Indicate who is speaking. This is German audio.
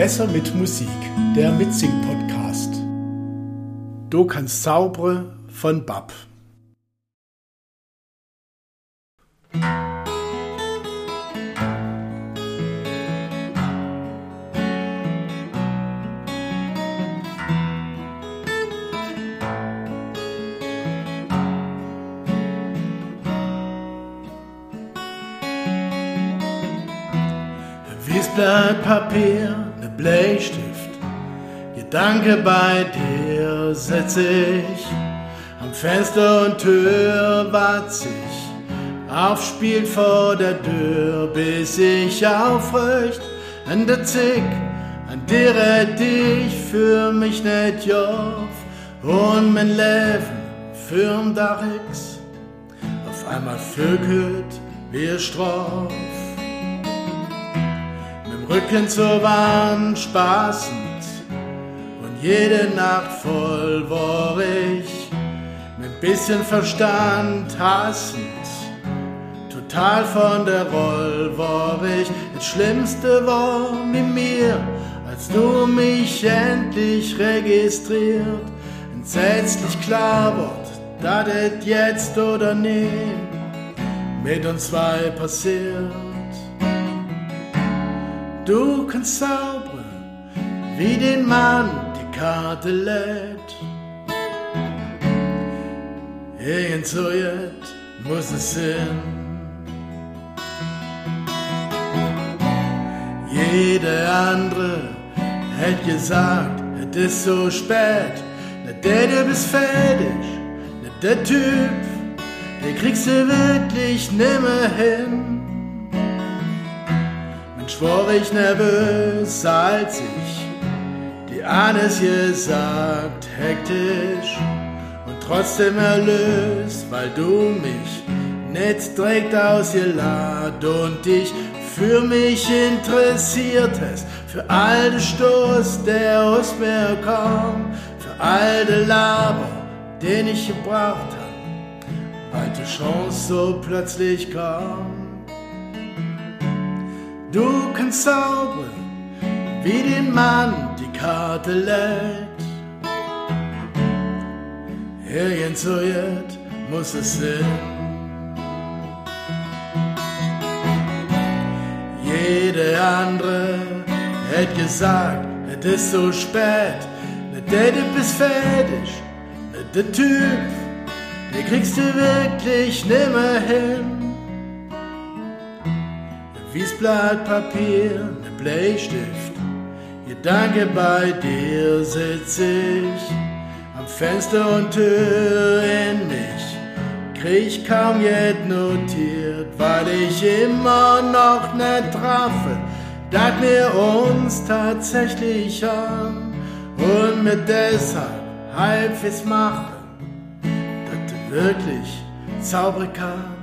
Speaker 1: Besser mit Musik, der Mitsing-Podcast. Du kannst zaubre von Bab. Wiesblatt, Papier, ne Bleistift. Gedanke bei dir setz ich am Fenster und Tür wart sich. Aufspielt vor der Tür, bis ich aufrecht an der Zick, an der dich für mich net joff und mein Leben fürm Dachix. Auf einmal vögelt wir Stroff. Rücken zur Wand spaßend und jede Nacht voll war ich mit bisschen Verstand hassend. Total von der Roll war ich, das Schlimmste war mit mir, als du mich endlich registriert. Entsetzlich klar wird, dass es jetzt oder nie mit uns zwei passiert. Du kannst zaubern, wie den Mann die Karte lädt. Irgend so jetzt muss es sein. Jede andere hätte gesagt, es ist so spät. Nicht der, du bist fertig, nicht der Typ, den kriegst du wirklich nimmer hin war ich nervös, als ich die alles gesagt, hektisch und trotzdem erlöst, weil du mich nicht direkt ausgeladen und dich für mich interessiert hast, für all den Stoß, der aus mir kam, für all den Laber, den ich gebraucht hab, weil die Chance so plötzlich kam. Du kannst zaubern, wie den Mann die Karte lädt. Irgend so jetzt muss es sein. Jede andere hätte gesagt, es ist so spät, der, du bist fertig, der Typ, den kriegst du wirklich nimmer hin. Wiesblatt Papier, ne Bleistift. Gedanke bei dir sitz ich am Fenster und Tür in mich. Krieg kaum jet notiert, weil ich immer noch net traffe, dat wir uns tatsächlich an und mit deshalb halbwegs machen, du wirklich zaubern kannst.